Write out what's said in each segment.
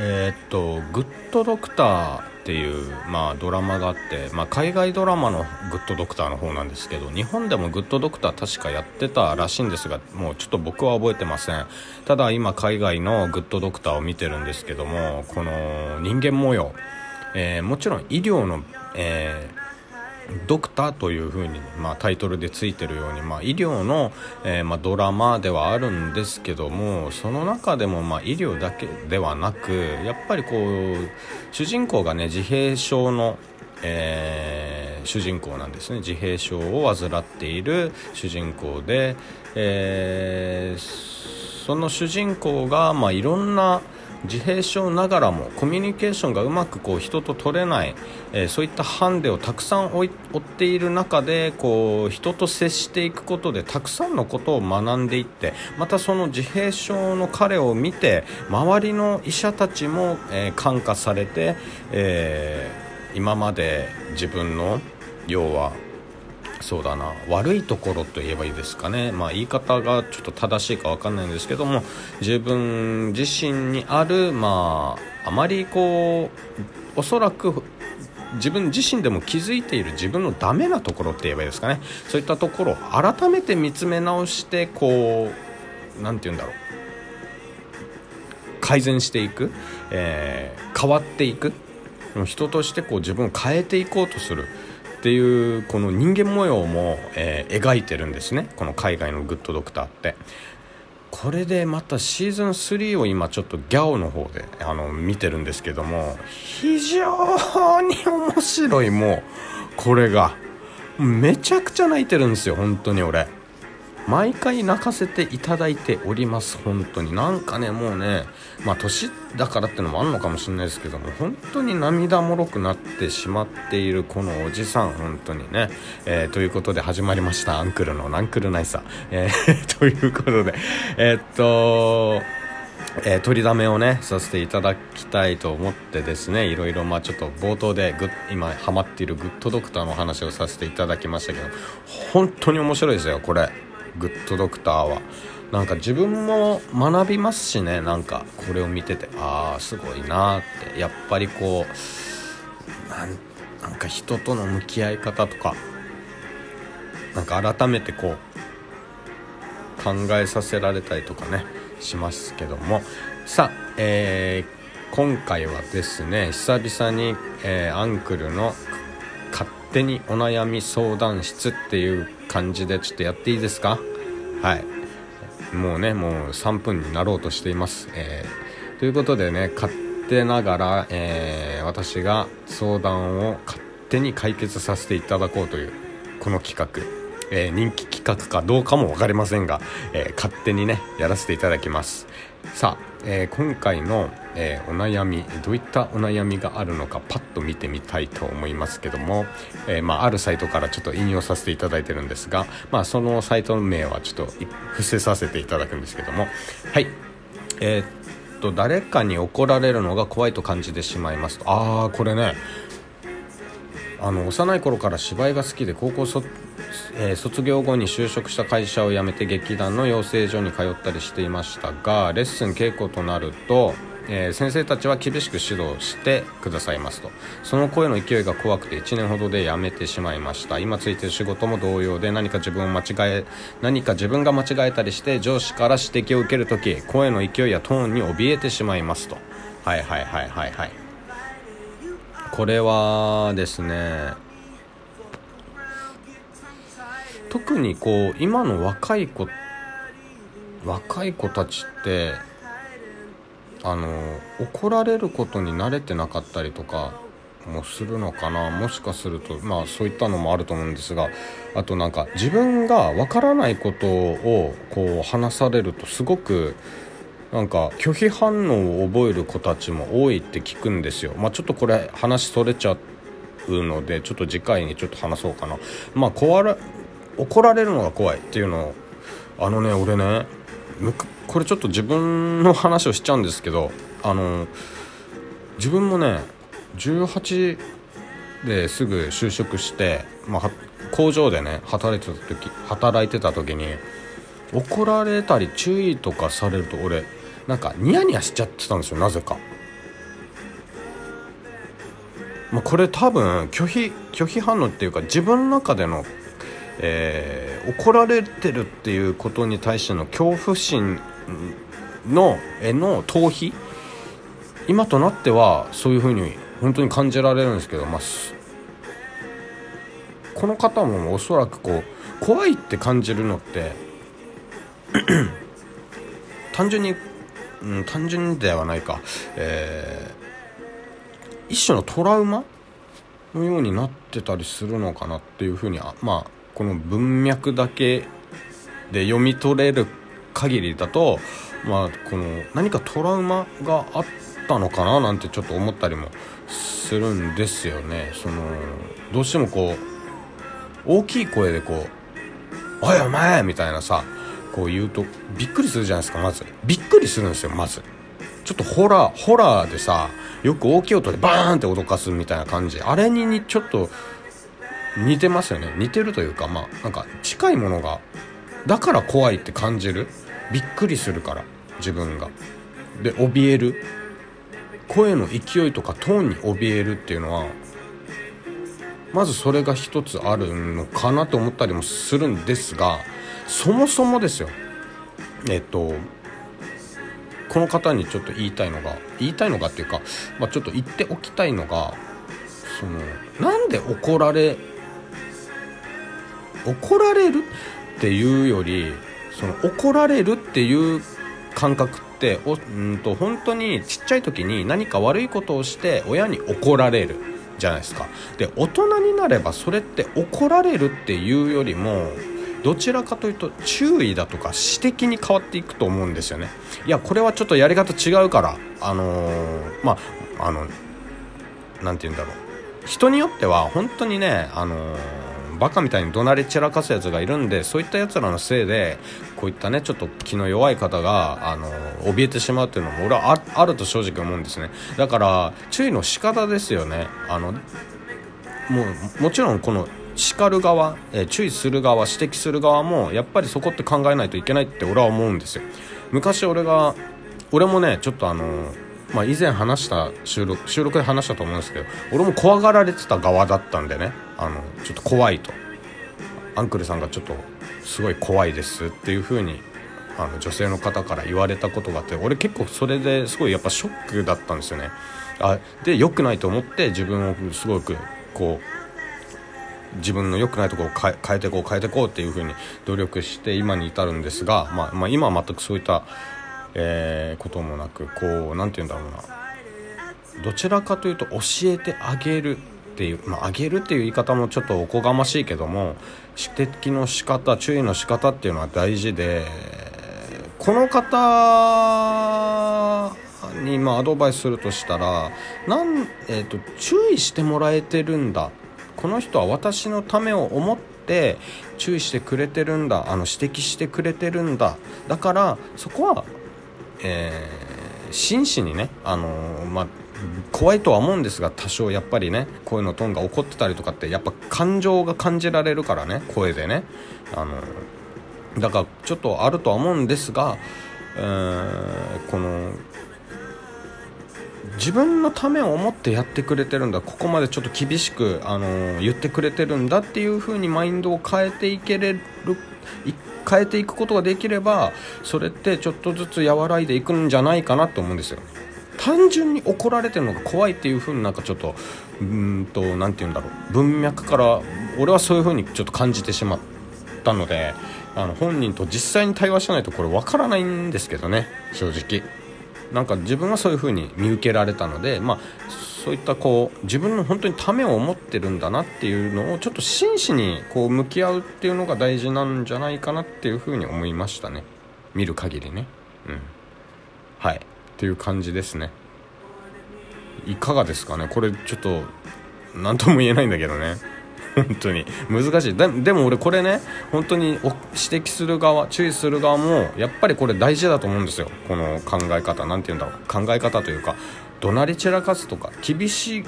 えーっと「グッドドクター」っていう、まあ、ドラマがあって、まあ、海外ドラマの「グッドドクター」の方なんですけど日本でも「グッドドクター」確かやってたらしいんですがもうちょっと僕は覚えてません。ただ今海外の「グッドドクター」を見てるんですけどもこの人間模様、えーもちろん医療の、えードクターというふうに、まあ、タイトルでついてるように、まあ、医療の、えーまあ、ドラマではあるんですけどもその中でも、まあ、医療だけではなくやっぱりこう主人公がね自閉症の、えー主人公なんですね。自閉症を患っている主人公で、えーその主人公が、まあ、いろんな自閉症ながらもコミュニケーションがうまくこう人と取れない、えーそういったハンデをたくさん追っている中でこう人と接していくことでたくさんのことを学んでいってまたその自閉症の彼を見て周りの医者たちも、えー感化されて、えー今まで自分の要はそうだな。悪いところと言えばいいですかね、まあ、言い方がちょっと正しいか分かんないんですけども自分自身にある、まあ、あまりこうおそらく自分自身でも気づいている自分のダメなところって言えばいいですかね。そういったところを改めて見つめ直してこうなんて言うんだろう。改善していく、えー変わっていく。人としてこう自分を変えていこうとする。っていうこの人間模様も、えー描いてるんですね。この海外のグッドドクターって。これでまたシーズン3を今ちょっとギャオの方であの見てるんですけども非常に面白いもうこれが。めちゃくちゃ泣いてるんですよ本当に俺。毎回泣かせていただいております。本当に。なんかねもうねまあ年だからってのもあるのかもしれないですけども本当に涙もろくなってしまっているこのおじさん本当にね、えーということで始まりました。アンクルのナンクルナイサー、えー ということで。えーっとえー取りだめをねさせていただきたいと思ってですねいろいろまあちょっと冒頭でグッ今ハマっているグッドドクターの話をさせていただきましたけど本当に面白いですよこれ。グッドドクターは。なんか自分も学びますしね。なんかこれを見ててああすごいなって。やっぱりこうなんなんか人との向き合い方とかなんか改めてこう考えさせられたりとかねしますけども。さあ、えー今回はですね久々に、えーアンクルの勝手にお悩み相談室っていう感じでちょっとやっていいですか？はい。もうねもう3分になろうとしています、えーということでね勝手ながら、えー私が相談を勝手に解決させていただこうというこの企画、えー人気企画かどうかも分かりませんが、え勝手にねやらせていただきます。さあ、えー今回の、えーお悩みどういったお悩みがあるのかパッと見てみたいと思いますけども、えーまあ、あるサイトからちょっと引用させていただいてるんですが、まあ、そのサイトの名はちょっと伏せさせていただくんですけどもはい。えっと誰かに怒られるのが怖いと感じてしまいますと。ああこれねあの幼い頃から芝居が好きで高校そ、えー卒業後に就職した会社を辞めて劇団の養成所に通ったりしていましたがレッスン稽古となると、えー先生たちは厳しく指導してくださいますと。その声の勢いが怖くて1年ほどで辞めてしまいました。今ついてる仕事も同様で何か自分を間違え何か自分が間違えたりして上司から指摘を受けるとき声の勢いやトーンに怯えてしまいますと。はいはいはいはいはい。これはですね特にこう今の若い子若い子たちってあの怒られることに慣れてなかったりとかもするのかな。もしかするとまあそういったのもあると思うんですがあとなんか自分がわからないことをこう話されるとすごくなんか拒否反応を覚える子たちも多いって聞くんですよ。まあ、ちょっとこれ話それちゃうのでちょっと次回にちょっと話そうかな。まあ、怖ら怒られるのが怖いっていうのをあのね俺ねこれちょっと自分の話をしちゃうんですけどあの自分もね18ですぐ就職して、まあ、工場でね働いてた時働いてた時に怒られたり注意とかされると俺なんかニヤニヤしちゃってたんですよなぜか。まあ、これ多分拒否拒否反応っていうか自分の中での、えー、怒られてるっていうことに対しての恐怖心のへの逃避今となってはそういうふうに本当に感じられるんですけど、まあ、この方もおそらくこう怖いって感じるのって 単純に、うん、単純ではないか、えー、一種のトラウマ？のようになってたりするのかなっていうふうにまあこの文脈だけで読み取れる限りだとまあこの何かトラウマがあったのかな？なんてちょっと思ったりもするんですよね。そのどうしてもこう大きい声でこう「おいお前!」みたいなさこう言うとびっくりするじゃないですかまず。びっくりするんですよまず。ちょっとホラーホラーでさよく大きい音でバーンって脅かすみたいな感じ。あれにちょっと似てますよね。似てるというかまあなんか近いものがだから怖いって感じる。びっくりするから自分が。で怯える。声の勢いとかトーンに怯えるっていうのはまずそれが一つあるのかなと思ったりもするんですがそもそもですよ。えっとこの方にちょっと言いたいのが言いたいのがっていうか、まあ、ちょっと言っておきたいのがそのなんで怒られ怒られるっていうよりその怒られるっていう感覚っておんと本当にちっちゃい時に何か悪いことをして親に怒られるじゃないですか。で大人になればそれって怒られるっていうよりもどちらかというと注意だとか指摘に変わっていくと思うんですよね。いやこれはちょっとやり方違うからあのー、まああの何て言うんだろう。人によっては本当にねあのーバカみたいに怒鳴り散らかすやつがいるんでそういったやつらのせいでこういったねちょっと気の弱い方があの怯えてしまうっていうのも俺はあると正直思うんですね。だから注意の仕方ですよね。あのもうもちろんこの叱る側、え注意する側指摘する側もやっぱりそこって考えないといけないって俺は思うんですよ。昔俺が俺もねちょっとあのまあ、以前話した収録収録で話したと思うんですけど俺も怖がられてた側だったんでねあのちょっと怖いと。アンクルさんがちょっとすごい怖いですっていう風にあの女性の方から言われたことがあって俺結構それですごいやっぱショックだったんですよね。あで良くないと思って自分をすごくこう自分の良くないところを変えていこう変えていこうっていう風に努力して今に至るんですが、まあ、まあ、今は全くそういったえー、こともなくこう何て言うんだろうな。どちらかというと教えてあげるっていう、まあ、あげるっていう言い方もちょっとおこがましいけども指摘の仕方注意の仕方っていうのは大事でこの方にまアドバイスするとしたらなん、えーと、注意してもらえてるんだこの人は私のためを思って注意してくれてるんだあの指摘してくれてるんだ。だからそこはえー、真摯にね、あのー、まあ、怖いとは思うんですが多少やっぱりね声のトーンが怒ってたりとかってやっぱ感情が感じられるからね声でね、あの、だからちょっとあるとは思うんですが、えー、この自分のためを思ってやってくれてるんだここまでちょっと厳しく、あの言ってくれてるんだっていう風にマインドを変えていけれる変えていくことができればそれってちょっとずつ和らいでいくんじゃないかなと思うんですよ。単純に怒られてるのが怖いっていう風になんかちょっとうんと何て言うんだろう。文脈から俺はそういう風にちょっと感じてしまったのであの本人と実際に対話しないとこれ分からないんですけどね正直。なんか自分はそういう風に見受けられたのでまあそういったこう自分の本当にためを思ってるんだなっていうのをちょっと真摯にこう向き合うっていうのが大事なんじゃないかなっていうふうに思いましたね。見る限りね。うん。はい。っていう感じですね。いかがですかね。これちょっと何とも言えないんだけどね。本当に。難しい。でも俺これね本当に指摘する側注意する側もやっぱりこれ大事だと思うんですよ。この考え方。何て言うんだろう。考え方というか怒鳴り散らかすとか厳しい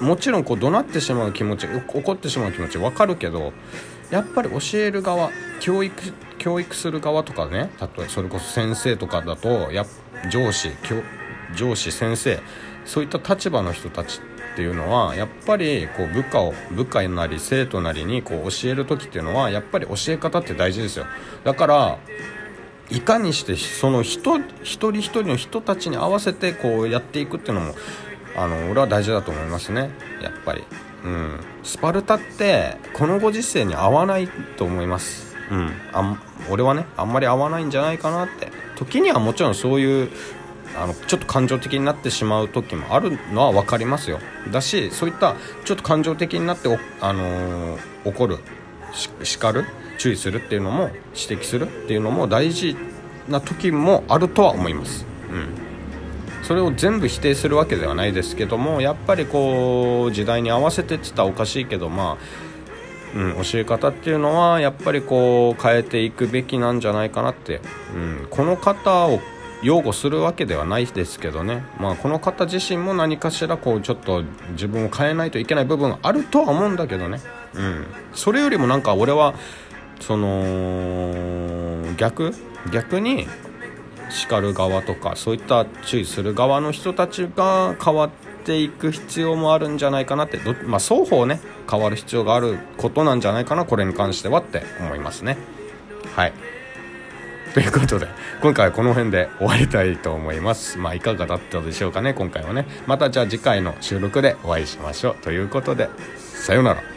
もちろんこう怒鳴ってしまう気持ち怒ってしまう気持ち分かるけどやっぱり教える側教育教育する側とかね例えばそれこそ先生とかだとや上司上司先生そういった立場の人たちっていうのはやっぱりこう部下を部下なり生徒なりにこう教える時っていうのはやっぱり教え方って大事ですよ。だからいかにしてその人一人一人の人たちに合わせてこうやっていくっていうのもあの俺は大事だと思いますね。やっぱり、うん、スパルタってこのご時世に合わないと思います。うん。あ俺はねあんまり合わないんじゃないかなって。時にはもちろんそういうあのちょっと感情的になってしまう時もあるのは分かりますよ。だしそういったちょっと感情的になってあのー、怒る叱る注意するっていうのも指摘するっていうのも大事な時もあるとは思います、うん、それを全部否定するわけではないですけどもやっぱりこう時代に合わせてって言ったらおかしいけどまあうん、教え方っていうのはやっぱりこう変えていくべきなんじゃないかなって、うん、この方を擁護するわけではないですけどね、まあ、この方自身も何かしらこうちょっと自分を変えないといけない部分あるとは思うんだけどね、うん、それよりもなんか俺はその逆？逆に叱る側とかそういった注意する側の人たちが変わっていく必要もあるんじゃないかなって。まあ、双方ね変わる必要があることなんじゃないかなこれに関してはって思いますね。はい。ということで、今回はこの辺で終わりたいと思います。まあ、いかがだったでしょうかね、今回はね。またじゃあ次回の収録でお会いしましょう。ということで、さようなら。